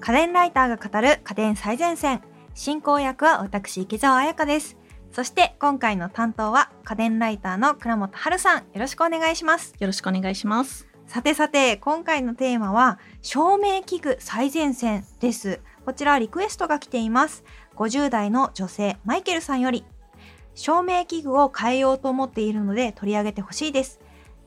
家電ライターが語る家電最前線。進行役は私、池澤彩香です。そして今回の担当は家電ライターの倉本春さん。よろしくお願いします。よろしくお願いします。さてさて、今回のテーマは照明器具最前線です。こちらリクエストが来ています。50代の女性マイケルさんより照明器具を変えようと思っているので取り上げてほしいです。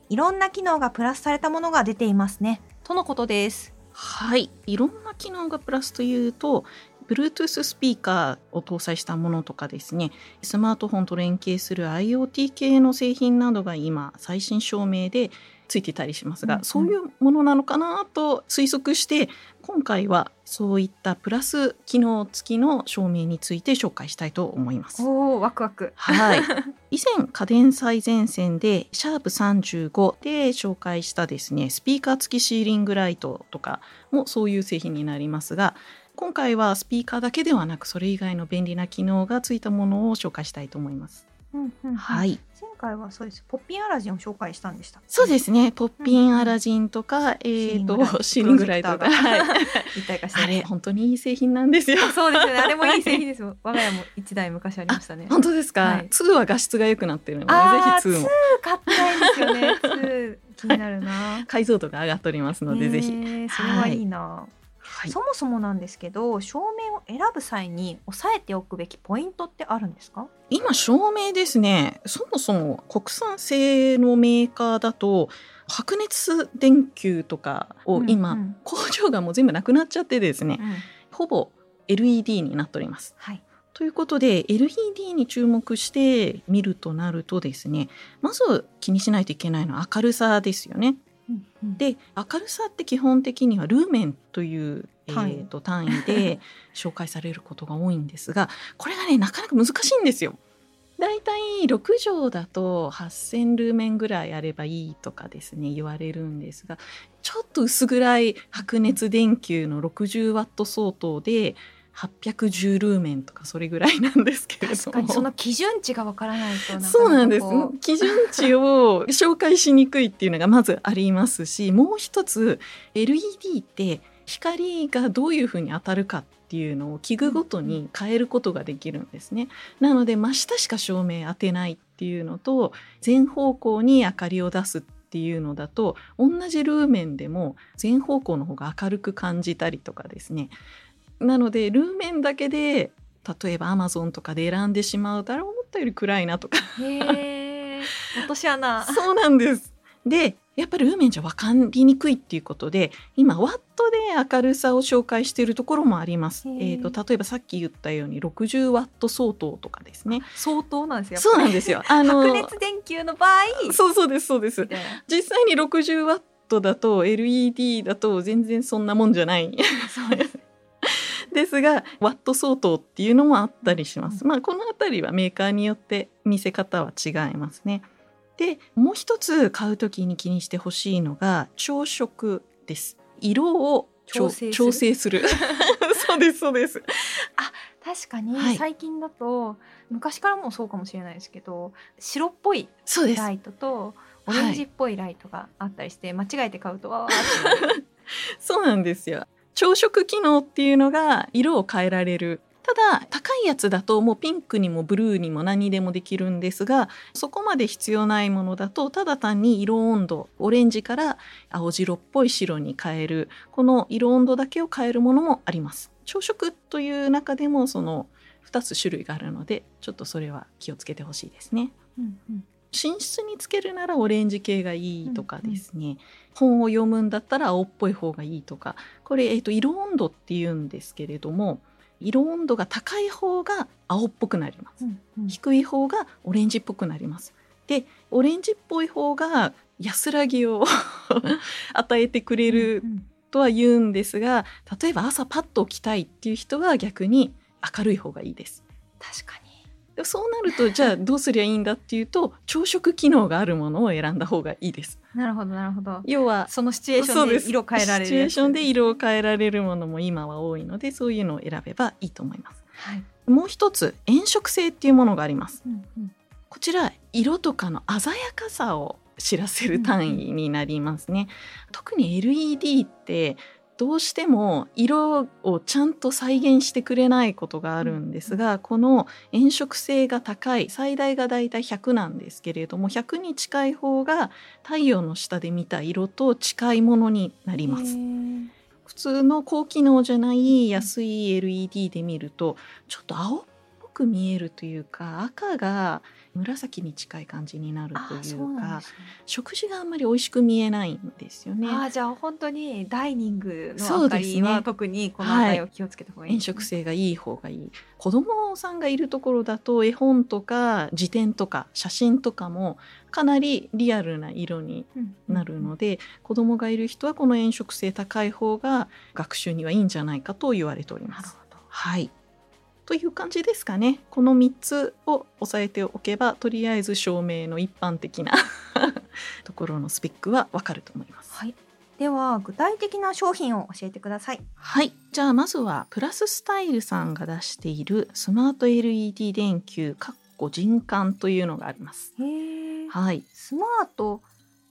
いろんな機能がプラスされたものが出ていますね。とのことです。はい、いろんな機能がプラスというと Bluetooth スピーカーを搭載したものとかですね。スマートフォンと連携する IoT 系の製品などが今最新証明でついてたりしますが、うんうんそういうものなのかなと推測して今回はそういったプラス機能付きの照明について紹介したいと思います。おー、ワクワク。はい。以前家電最前線でシャープ35で紹介したですねスピーカー付きシーリングライトとかもそういう製品になりますが今回はスピーカーだけではなくそれ以外の便利な機能がついたものを紹介したいと思います。うんうんはい。前回はそうです。ポッピンアラジンを紹介したんでした。そうですね。ポッピンアラジンとか、えっ、とシングライトとか、はい 一体化してあれ本当にいい製品なんですよ。そうですよね。あれもいい製品ですよ。我が家も一台昔ありましたね。本当ですか？はい2は画質が良くなってるので、ぜひ2も買ったいんですよね。2気になるな。解像度が上がっておりますので、ぜひ。それはいいな、はいそもそもなんですけど照明を選ぶ際に押さえておくべきポイントってあるんですか？今照明ですね。そもそも国産製のメーカーだと白熱電球とかを今、うんうん。工場がもう全部なくなっちゃってですねうん。ほぼ LED になっております。はい。ということで LED に注目して見るとなるとですねまず気にしないといけないのは明るさですよね。うんうんで明るさって基本的にはルーメンという、え単位ー、と単位で 紹介されることが多いんですがこれがねなかなか難しいんですよ。だいたい6畳だと8,000ルーメンぐらいあればいいとかですね言われるんですがちょっと薄暗い白熱電球の60ワット相当で810ルーメンとかそれぐらいなんですけれども。確かにその基準値がわからないとそうなんです。基準値を紹介しにくいっていうのがまずありますしもう一つ LED って光がどういうふうに当たるかっていうのを器具ごとに変えることができるんですね。なので真下しか照明当てないっていうのと全方向に明かりを出すっていうのだと同じルーメンでも全方向の方が明るく感じたりとかですねなのでルーメンだけで例えばアマゾンとかで選んでしまうとあれ思ったより暗いなとか落とし穴そうなんです。でやっぱりルーメンじゃ分かりにくいっていうことで今ワットで明るさを紹介しているところもあります。えー、と例えばさっき言ったように60ワット相当とかですね。相当なんですよそうなんですよ。あの白熱電球の場合そうそうですそうです実際に60ワットだと LED だと全然そんなもんじゃない。そうですですがワット相当っていうのもあったりします。まあこのあたりはメーカーによって見せ方は違いますね。でもう一つ買うときに気にしてほしいのが調色です。色を調調整する？そうです そうです。確かにはい最近だと、昔からもそうかもしれないですけど白っぽいラ。イトとオレンジっぽいライトがあったりして、間違えて買うとわーって そうなんですよ。調色機能っていうのが色を変えられる。ただ高いやつだともうピンクにもブルーにも何にでもできるんですがそこまで必要ないものだとただ単に色温度オレンジから青白っぽい白に変えるこの色温度だけを変えるものもあります。調色という中でもその2つ種類があるのでちょっとそれは気をつけてほしいですね。うんうん寝室につけるならオレンジ系がいいとかですね、本を読むんだったら青っぽい方がいいとか。これ、えー、と色温度っていうんですけれども色温度が高い方が青っぽくなります。うんうん。低い方がオレンジっぽくなります。でオレンジっぽい方が安らぎを 与えてくれるうん。とは言うんですが例えば朝パッと起きたいっていう人は逆に明るい方がいいです。確かにでそうなるとじゃあどうすりゃいいんだっていうと朝食機能があるものを選んだ方がいいです。なるほどなるほど要はそのシチュエーションで色変えられるシチュエーションで色を変えられるものも今は多いのでそういうのを選べばいいと思います。はいもう一つ炎色性っていうものがあります。うんうんこちら色とかの鮮やかさを知らせる単位になりますね。特に LED ってどうしても色をちゃんと再現してくれないことがあるんですが、この炎色性が高い最大がだいたい100なんですけれども100に近い方が太陽の下で見た色と近いものになります。普通の高機能じゃない安い LED で見るとちょっと青っぽく見えるというか赤が紫に近い感じになるというか食事があんまり美味しく見えないんですよね。あじゃあ本当にダイニングの明かりは、ね、特にこの辺りを気をつけた方がいい、ね、はい、色性がいい方がいい。子供さんがいるところだと絵本とか辞典とか写真とかもかなりリアルな色になるので、うんうん、子供がいる人はこの炎色性高い方が学習にはいいんじゃないかと言われております。はい。という感じですかね。この3つを押さえておけばとりあえず照明の一般的な ところのスペックはわかると思います。はい。では具体的な商品を教えてください。はい。じゃあまずはプラススタイルさんが出しているスマート LED 電球かっこ人感というのがあります。へはい。スマート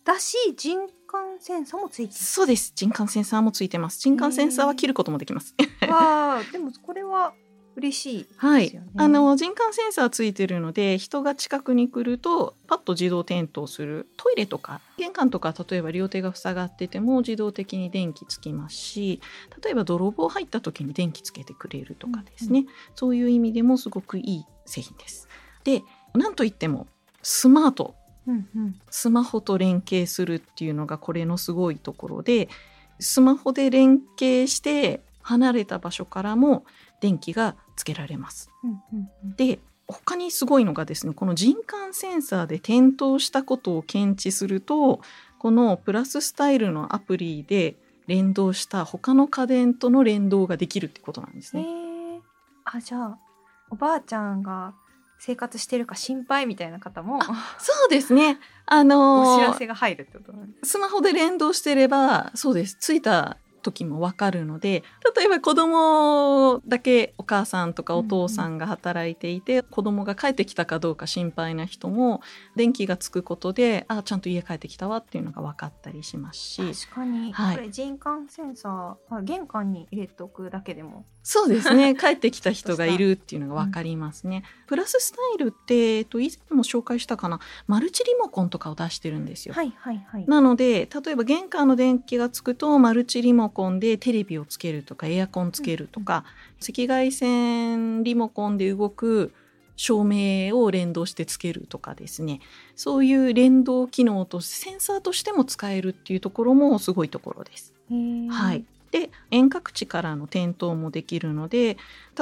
だし人感センサーもついてそうです。人感センサーもついてます。人感センサーは切ることもできます。ああ、でもこれは嬉しい、ね、はい、あの人感センサーついてるので人が近くに来るとパッと自動点灯する。トイレとか玄関とか例えば両手が塞がってても自動的に電気つきますし例えば泥棒入った時に電気つけてくれるとかですね、うんうん、そういう意味でもすごくいい製品です。でなんといってもスマート、うんうん、スマホと連携するっていうのがこれのすごいところでスマホで連携して離れた場所からも電気がつけられます。で他にすごいのがですねこの人感センサーで点灯したことを検知するとこのプラススタイルのアプリで連動した他の家電との連動ができるってことなんですね。あじゃあおばあちゃんが生活してるか心配みたいな方もそうですね。あのー、お知らせが入るってことなんですスマホで連動してればそうです。ついた時もわかるので例えば子供だけお母さんとかお父さんが働いていて、うんうん、子供が帰ってきたかどうか心配な人も電気がつくことであちゃんと家帰ってきたわっていうのが分かったりしますし。確かに、はい、これ人感センサー玄関に入れておくだけでもそうですね。帰ってきた人がいるっていうのが分かりますね。うん、プラススタイルって、えっと、以前も紹介したかな？マルチリモコンとかを出してるんですよ。はいはいはい、なので例えば玄関の電気がつくとマルチリモコンでテレビをつけるとかエアコンつけるとか、うん、赤外線リモコンで動く照明を連動してつけるとかですね。そういう連動機能とセンサーとしても使えるっていうところもすごいところです。はい、で遠隔地からの点灯もできるので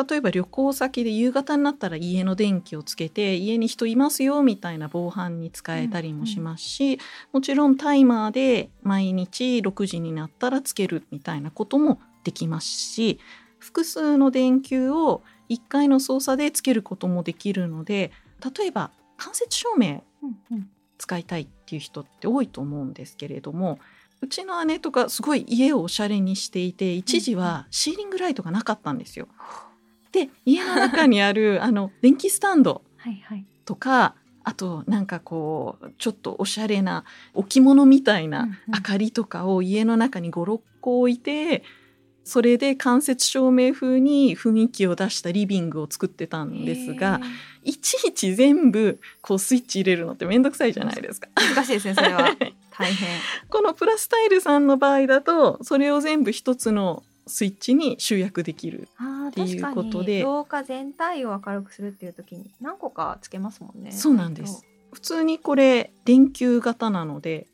例えば旅行先で夕方になったら家の電気をつけて家に人いますよみたいな防犯に使えたりもしますし、うんうん、もちろんタイマーで毎日6時になったらつけるみたいなこともできますし複数の電球を1回の操作でつけることもできるので例えば間接照明使いたいっていう人って多いと思うんですけれどもうちの姉とかすごい家をおしゃれにしていて一時はシーリングライトがなかったんですよ。で家の中にある あの電気スタンド。とかはい、あとなんかこうちょっとおしゃれな置物みたいな明かりとかを家の中に56個置いてそれで間接照明風に雰囲気を出したリビングを作ってたんですがいちいち全部こうスイッチ入れるのって面倒くさいじゃないですか。難しいですねそれは 大変。このプラスタイルさんの場合だとそれを全部一つのスイッチに集約できる。っていうことで。廊下全体を明るくするっていう時に何個かつけますもんね。そうなんです。普通にこれ電球型なので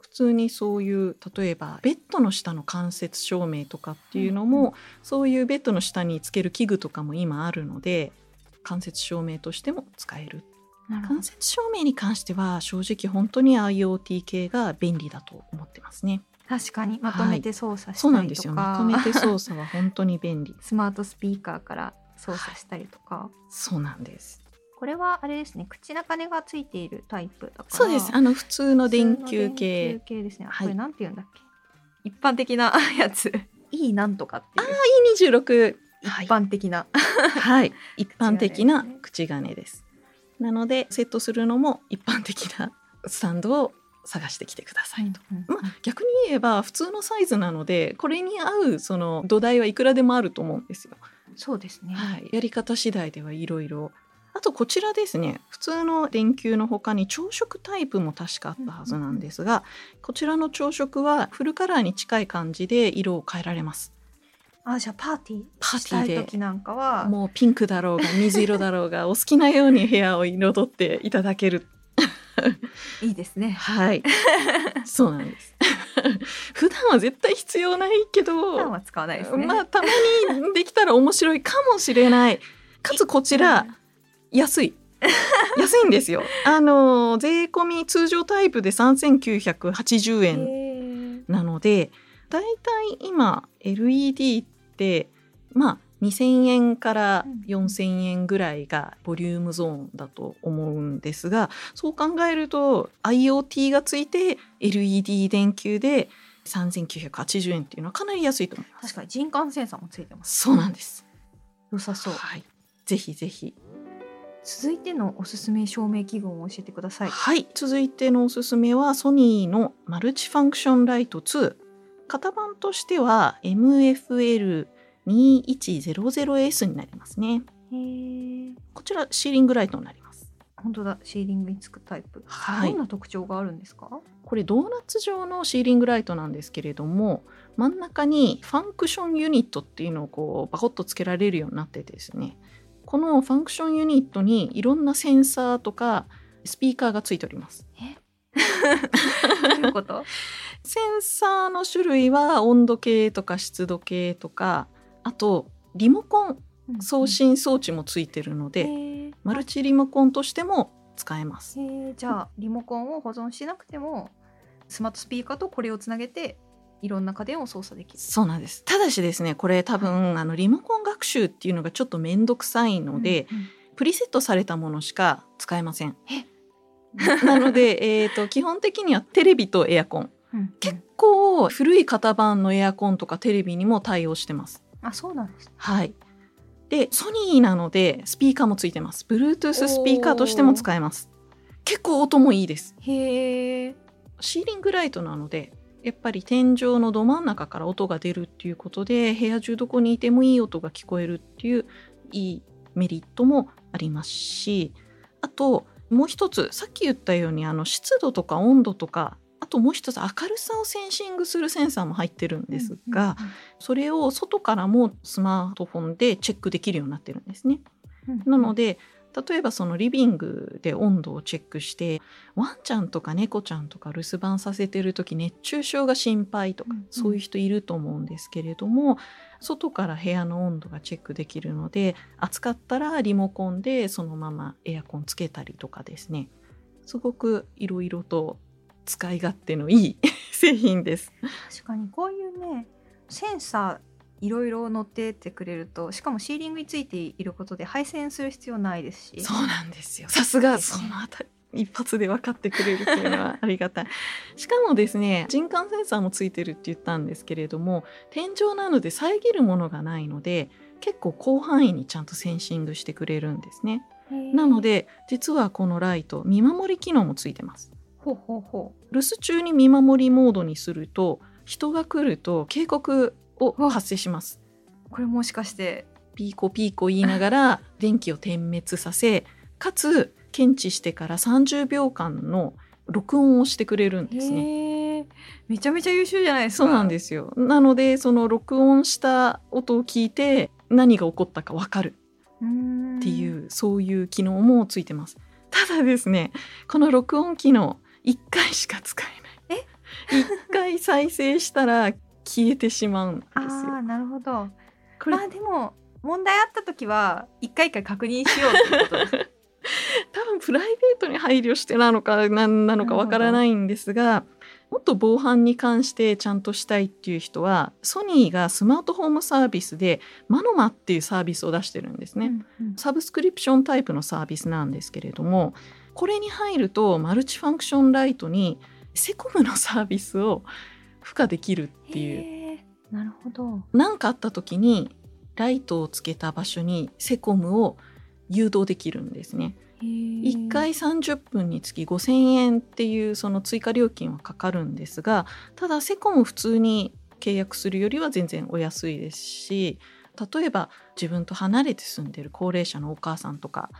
普通にそういう例えばベッドの下の間接照明とかっていうのも、うん、そういうベッドの下につける器具とかも今あるので間接照明としても使える間接照明に関しては正直本当に IoT 系が便利だと思ってますね。確かに。まとめて操作したりとか、はい、そうなんですよ。まとめて操作は本当に便利。スマートスピーカーから操作したりとか、はい、そうなんです。これはあれですね。口中根がついているタイプだから。そうです。あの普通の電球系。系ですね、はい、これなんて言うんだっけ？一般的な やつ。E なんとかっていう。ああ E26 一般的な。はい。一般的な口金ですなのでセットするのも一般的なスタンドを探してきてくださいと。うんまあ、逆に言えば普通のサイズなのでこれに合うその土台はいくらでもあると思うんですよ。そうですね。はい、やり方次第ではいろいろあとこちらですね普通の電球の他に朝食タイプも確かあったはずなんですが、こちらの朝食はフルカラーに近い感じで色を変えられますあじゃあパーティーパーティーで。時なんかは。もうピンクだろうが水色だろうがお好きなように部屋を彩っていただける。いいですね。はい。そうなんです。普段は絶対必要ないけど普段は使わないですね。まあたまにできたら面白いかもしれない。かつこちら安い。安いんですよ。あの税込み通常タイプで3980円円なのでだいたい今 LED ってまあ2,000円から4,000円ぐらいがボリュームゾーンだと思うんですがそう考えると IoT がついて LED 電球で3,980円っていうのはかなり安いと思います。確かに人感センサーもついてます。そうなんです。良さそう。はい、ぜひぜひ。続いてのおすすめ照明器具を教えてください。はい、続いてのおすすめはソニーのマルチファンクションライト2。型番としては MFL2100S になりますね。こちらシーリングライトになります。本当だシーリングにつくタイプ。はいどんな特徴があるんですか？これドーナツ状のシーリングライトなんですけれども真ん中にファンクションユニットっていうのをこうバコッとつけられるようになっててですねこのファンクションユニットにいろんなセンサーとかスピーカーがついております どういうこと？センサーの種類は温度計とか湿度計とかあとリモコン送信装置もついてるので、へえ。マルチリモコンとしても使えます。じゃあリモコンを保存しなくてもスマートスピーカーとこれをつなげていろんな家電を操作できる。そうなんですただしですねこれ多分あのリモコン学習っていうのがちょっと面倒くさいので、うんうんプリセットされたものしか使えません なので、えー、と基本的にはテレビとエアコン。うん。結構古い型番のエアコンとかテレビにも対応してます。あそうなんです。はい。でソニーなのでスピーカーもついてます。Bluetooth スピーカーとしても使えます。結構音もいいです。へえ。シーリングライトなのでやっぱり天井のど真ん中から音が出るっていうことで部屋中どこにいてもいい音が聞こえるっていういいメリットもありますしあともう一つさっき言ったようにあの湿度とか温度とかあともう一つ明るさをセンシングするセンサーも入ってるんですが、それを外からもスマートフォンでチェックできるようになってるんですね。なので例えばそのリビングで温度をチェックしてワンちゃんとか猫ちゃんとか留守番させてる時熱中症が心配とか、そういう人いると思うんですけれども外から部屋の温度がチェックできるので暑かったらリモコンでそのままエアコンつけたりとかですねすごくいろいろと使い勝手のいい 製品です。確かにこういうねセンサーいろいろ乗ってってくれるとしかもシーリングについていることで配線する必要ないですしそうなんですよ。さすがそのあたり一発で分かってくれるっていうのはありがたい。しかもですね人感センサーもついてるって言ったんですけれども天井なので遮るものがないので結構広範囲にちゃんとセンシングしてくれるんですね。なので実はこのライト見守り機能もついてます。ほうほうほ留守中に見守りモードにすると人が来ると警告を発生します。うこれもしかしてピーコピーコ言いながら 電気を点滅させかつ検知してから30秒間の録音をしてくれるんですね。めちゃめちゃ優秀じゃないですかそうなんですすよなのでその録音した音を聞いて何が起こったか分かるっていううそういう機能もついてます。ただですねこの録音機能1回しか使えない。1回再生したら消えてしまうんですあよ。あなるほどこれまあでも問題あった時は一回一回確認しようってこと 多分プライベートに配慮してなのか何なのかわからないんですがもっと防犯に関してちゃんとしたいっていう人はソニーがスマートホームサービスでマノマっていうサービスを出してるんですね。うんうんサブスクリプションタイプのサービスなんですけれどもこれに入るとマルチファンクションライトにセコムのサービスを付加できるっていう。なるほど。何かあった時にライトをつけた場所にセコムを誘導できるんですね。1回30分につき5,000円っていうその追加料金はかかるんですがただセコム普通に契約するよりは全然お安いですし例えば自分と離れて住んでる高齢者のお母さんとか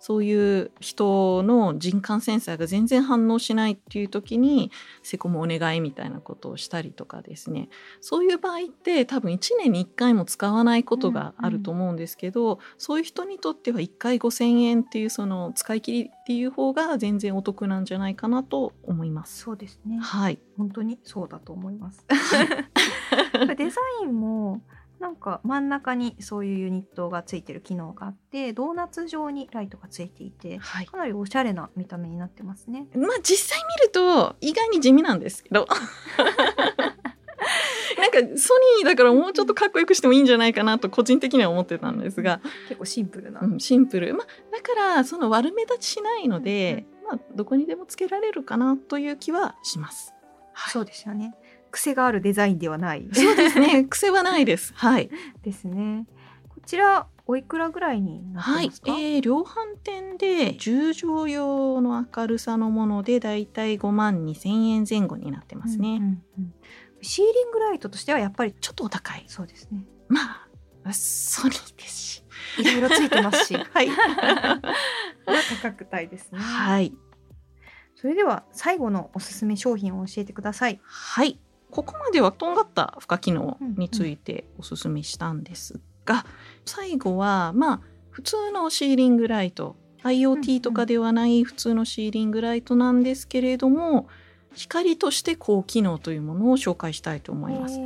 そういう人の人感センサーが全然反応しないっていう時にセコムお願いみたいなことをしたりとかですねそういう場合って多分1年に1回も使わないことがあると思うんですけど、うんうん、そういう人にとっては1回5,000円っていうその使い切りっていう方が全然お得なんじゃないかなと思います。そうですねはい本当にそうだと思います。デザインもなんか真ん中にそういうユニットがついてる機能があってドーナツ状にライトがついていて、はい、かなりおしゃれな見た目になってますね。まあ実際見ると意外に地味なんですけど。なんかソニーだからもうちょっとかっこよくしてもいいんじゃないかなと個人的には思ってたんですが。結構シンプルな、うん、シンプル、まあ、だからその悪目立ちしないので、うん。まあ、どこにでもつけられるかなという気はします。はい、そうですよね癖があるデザインではない。そうですね。癖はないです。はい。ですね。こちらおいくらぐらいになってますか？はい、えー、量販店で10畳用の明るさのものでだいたい5万2千円前後になってますね、うんうんうん。シーリングライトとしてはやっぱりちょっとお高い。そうですね。まあソニーですし、いろいろついてますし、はい。価格帯ですね。はい。それでは最後のおすすめ商品を教えてください。はい。ここまではとんがった負荷機能についておすすめしたんですが、うんうん、最後はまあ普通のシーリングライト IoT とかではない普通のシーリングライトなんですけれども、光として高機能というものを紹介したいと思います。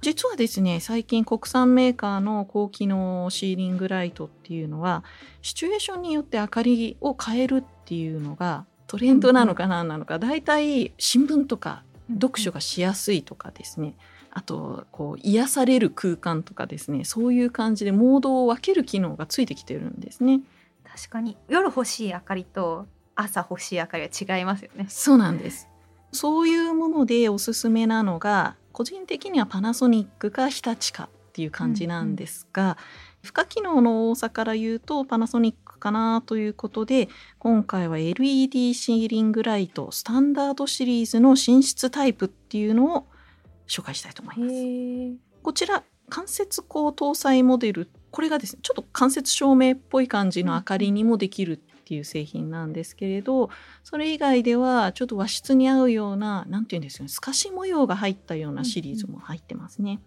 実はですね最近国産メーカーの高機能シーリングライトっていうのはシチュエーションによって明かりを変えるっていうのがトレンドなのか何なのか、だいたい新聞とか読書がしやすいとかですね。あとこう癒される空間とかですね。そういう感じでモードを分ける機能がついてきてるんですね。確かに。夜欲しい明かりと朝欲しい明かりは違いますよね。そうなんです。そういうものでおすすめなのが個人的にはパナソニックか日立かっていう感じなんですが、うんうん、負荷機能の多さから言うとパナソニックかなということで今回は LED シーリングライトスタンダードシリーズの寝室タイプっていうのを紹介したいと思います。こちら間接光搭載モデルこれがですねちょっと間接照明っぽい感じの明かりにもできるっていう製品なんですけれどそれ以外ではちょっと和室に合うような何て言うんですかね透かし模様が入ったようなシリーズも入ってますね。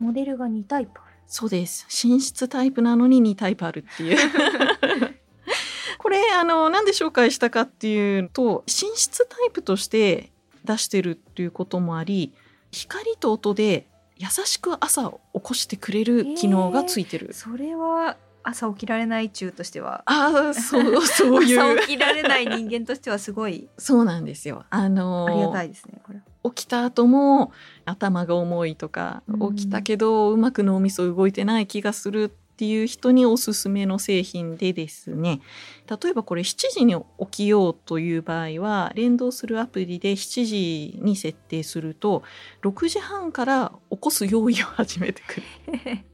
うんうん、モデルが2タイプそうです。寝室タイプなのに2タイプあるっていう。これあのなんで紹介したかっていうと寝室タイプとして出してるっていうこともあり光と音で優しく朝を起こしてくれる機能がついてる、えー、それは朝起きられない中としては。ああそうそういう。朝起きられない人間としてはすごい。そうなんですよ。あのありがたいですねこれ。起きた後も頭が重いとか、起きたけどうまく脳みそ動いてない気がするっていう人におすすめの製品でですね。例えばこれ7時に起きようという場合は連動するアプリで7時に設定すると6時半から起こす用意を始めてくる。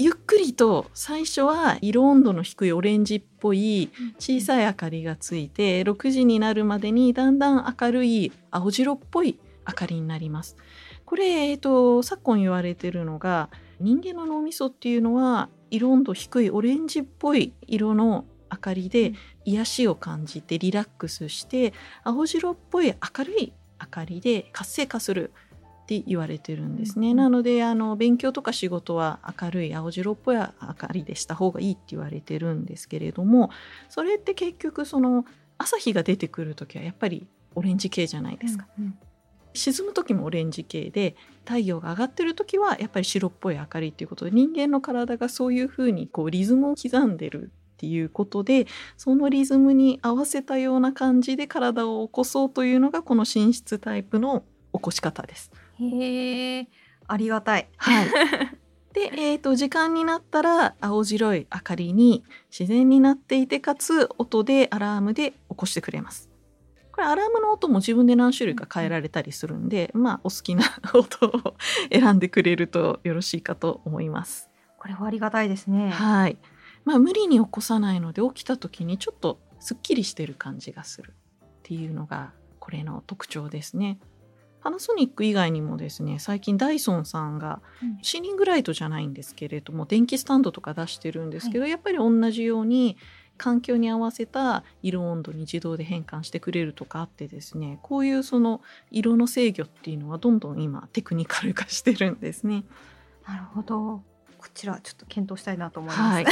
ゆっくりと最初は色温度の低いオレンジっぽい小さい明かりがついて6時になるまでにだんだん明るい青白っぽい明かりになります。これ、えっと、昨今言われてるのが人間の脳みそっていうのは色温度低いオレンジっぽい色の明かりで癒しを感じてリラックスして青白っぽい明るい明かりで活性化するって言われてるんですね。うん、なのであの勉強とか仕事は明るい青白っぽい明かりでした方がいいって言われてるんですけれどもそれって結局その朝日が出てくる時はやっぱりオレンジ系じゃないですか。うんうん沈む時もオレンジ系で太陽が上がってる時はやっぱり白っぽい明かりっていうことで人間の体がそういうふうにこうリズムを刻んでるっていうことでそのリズムに合わせたような感じで体を起こそうというのがこの寝室タイプの起こし方です。へえ、ありがたい。はい。で、えーと、時間になったら青白い明かりに自然になっていてかつ音でアラームで起こしてくれます。これアラームの音も自分で何種類か変えられたりするんで、まあお好きな音を選んでくれるとよろしいかと思います。これはありがたいですね。はい。まあ、無理に起こさないので起きた時にちょっとすっきりしてる感じがするっていうのがこれの特徴ですね。パナソニック以外にもですね最近ダイソンさんがシーリングライトじゃないんですけれども電気スタンドとか出してるんですけど、はい、やっぱり同じように環境に合わせた色温度に自動で変換してくれるとかあってですねこういうその色の制御っていうのはどんどん今テクニカル化してるんですね。なるほどこちらちょっと検討したいなと思います。はい、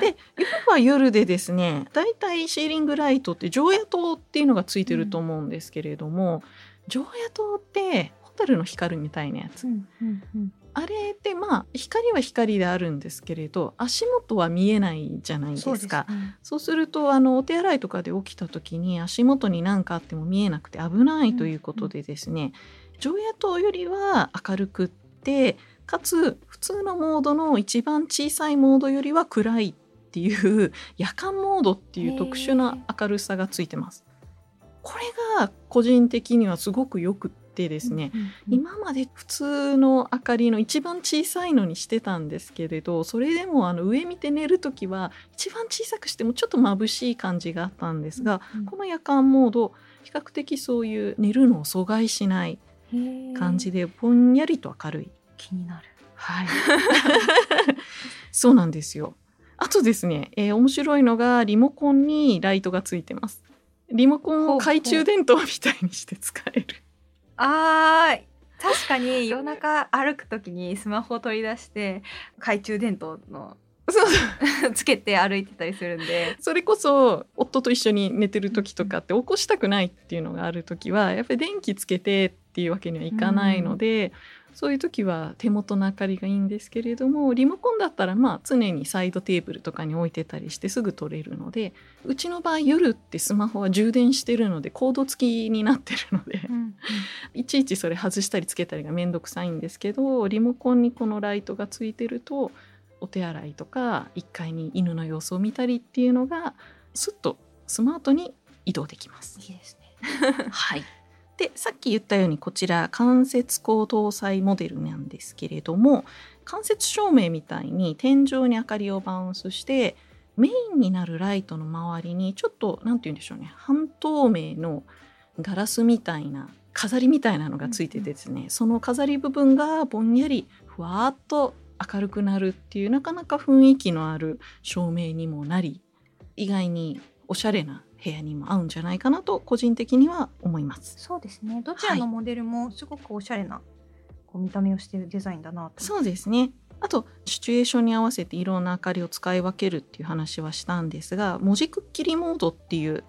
で夜は夜でですねだいたいシーリングライトって常夜灯っていうのがついてると思うんですけれども、うん、常夜灯ってホタルの光みたいなやつ、うんうんうん、あれってまあ光は光であるんですけれど足元は見えないじゃないですか。そう、ね,、そうするとあのお手洗いとかで起きた時に足元に何かあっても見えなくて危ないということでですね、常夜灯よりは明るくってかつ普通のモードの一番小さいモードよりは暗いっていう夜間モードっていう特殊な明るさがついてます。これが個人的にはすごくよくってですね、うんうんうん、今まで普通の明かりの一番小さいのにしてたんですけれどそれでもあの上見て寝る時は一番小さくしてもちょっと眩しい感じがあったんですが、うんうん、この夜間モード比較的そういう寝るのを阻害しない感じでぼんやりと明るい。気になる。はい。そうなんですよ。あとですね、えー、面白いのがリモコンにライトがついてます。リモコンを懐中電灯みたいにして使える。あー確かに夜中歩く時にスマホを取り出して懐中電灯のそう つけて歩いてたりするんで。それこそ夫と一緒に寝てる時とかって起こしたくないっていうのがある時はやっぱり電気つけてっていうわけにはいかないので、そういう時は手元の明かりがいいんですけれどもリモコンだったらまあ常にサイドテーブルとかに置いてたりしてすぐ取れるのでうちの場合夜ってスマホは充電してるのでコード付きになってるので、うん、いちいちそれ外したりつけたりが面倒くさいんですけどリモコンにこのライトがついてるとお手洗いとか1階に犬の様子を見たりっていうのがスッとスマートに移動できます。いいですね。はいでさっき言ったようにこちら間接光搭載モデルなんですけれども間接照明みたいに天井に明かりをバウンスしてメインになるライトの周りにちょっと何て言うんでしょうね半透明のガラスみたいな飾りみたいなのがついててですね、うんうん、その飾り部分がぼんやりふわっと明るくなるっていうなかなか雰囲気のある照明にもなり意外におしゃれな部屋にも合うんじゃないかなと個人的には思います。そうですね。どちらのモデルもすごくおしゃれな、こう見た目をしているデザインだなと。そうですね。あとシチュエーションに合わせていろんな明かりを使い分けるっていう話はしたんですが文字くっきりモードっていう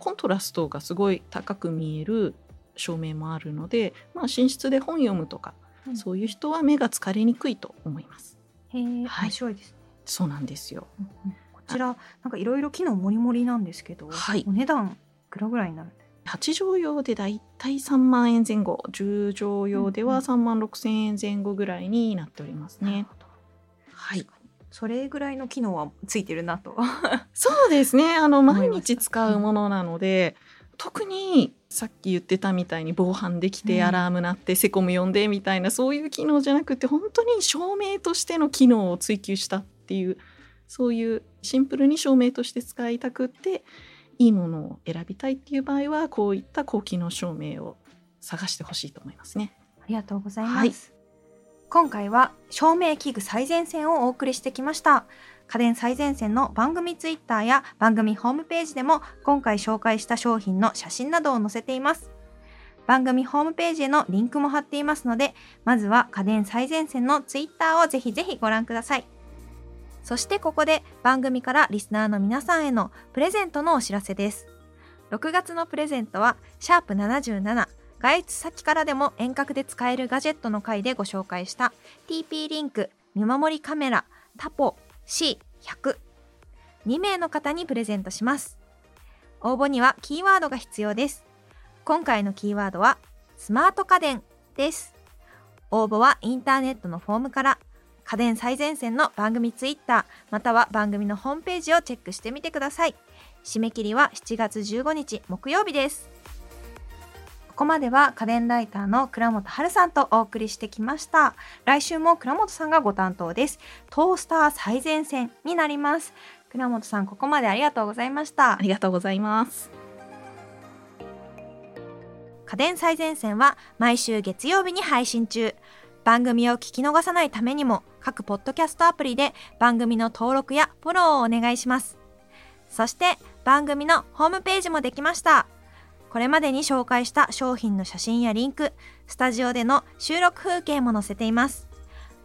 コントラストがすごい高く見える照明もあるので、まあ、寝室で本読むとか、うん、そういう人は目が疲れにくいと思います。へえ、はい、面白いですね。そうなんですよ。うんうんちらなんかいろいろ機能もりもりなんですけど、はい、お値段いくらぐらいになる？8畳用でだいたい3万円前後。10畳用では3万6千円前後ぐらいになっておりますね。はい、それぐらいの機能はついてるなと。そうですね。あの毎日使うものなので、うん、特にさっき言ってたみたいに防犯できて、アラーム鳴ってセコム呼んでみたいなそういう機能じゃなくて本当に照明としての機能を追求したっていうそういうシンプルに照明として使いたくっていいものを選びたいっていう場合はこういった高機能照明を探してほしいと思いますね。ありがとうございます。はい、今回は照明器具最前線をお送りしてきました。家電最前線の番組ツイッターや番組ホームページでも今回紹介した商品の写真などを載せています。番組ホームページへのリンクも貼っていますので、まずは家電最前線のツイッターをぜひぜひご覧ください。そしてここで番組からリスナーの皆さんへのプレゼントのお知らせです。6月のプレゼントは、シャープ77外出先からでも遠隔で使えるガジェットの回でご紹介した TP リンク見守りカメラタポ C100 2名の方にプレゼントします。応募にはキーワードが必要です。今回のキーワードはスマート家電です。応募はインターネットのフォームから家電最前線の番組ツイッターまたは番組のホームページをチェックしてみてください締め切りは7月15日木曜日ですここまでは家電ライターの倉本春さんとお送りしてきました。来週も倉本さんがご担当です。トースター最前線になります。倉本さん、ここまでありがとうございましたあ。りがとうございます。家電最前線は毎週月曜日に配信中。番組を聞き逃さないためにも各ポッドキャストアプリで番組の登録やフォローをお願いします。そして番組のホームページもできました。これまでに紹介した商品の写真やリンク、スタジオでの収録風景も載せています。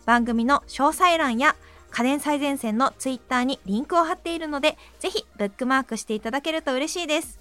番組の詳細欄や家電最前線のツイッターにリンクを貼っているので、ぜひブックマークしていただけると嬉しいです。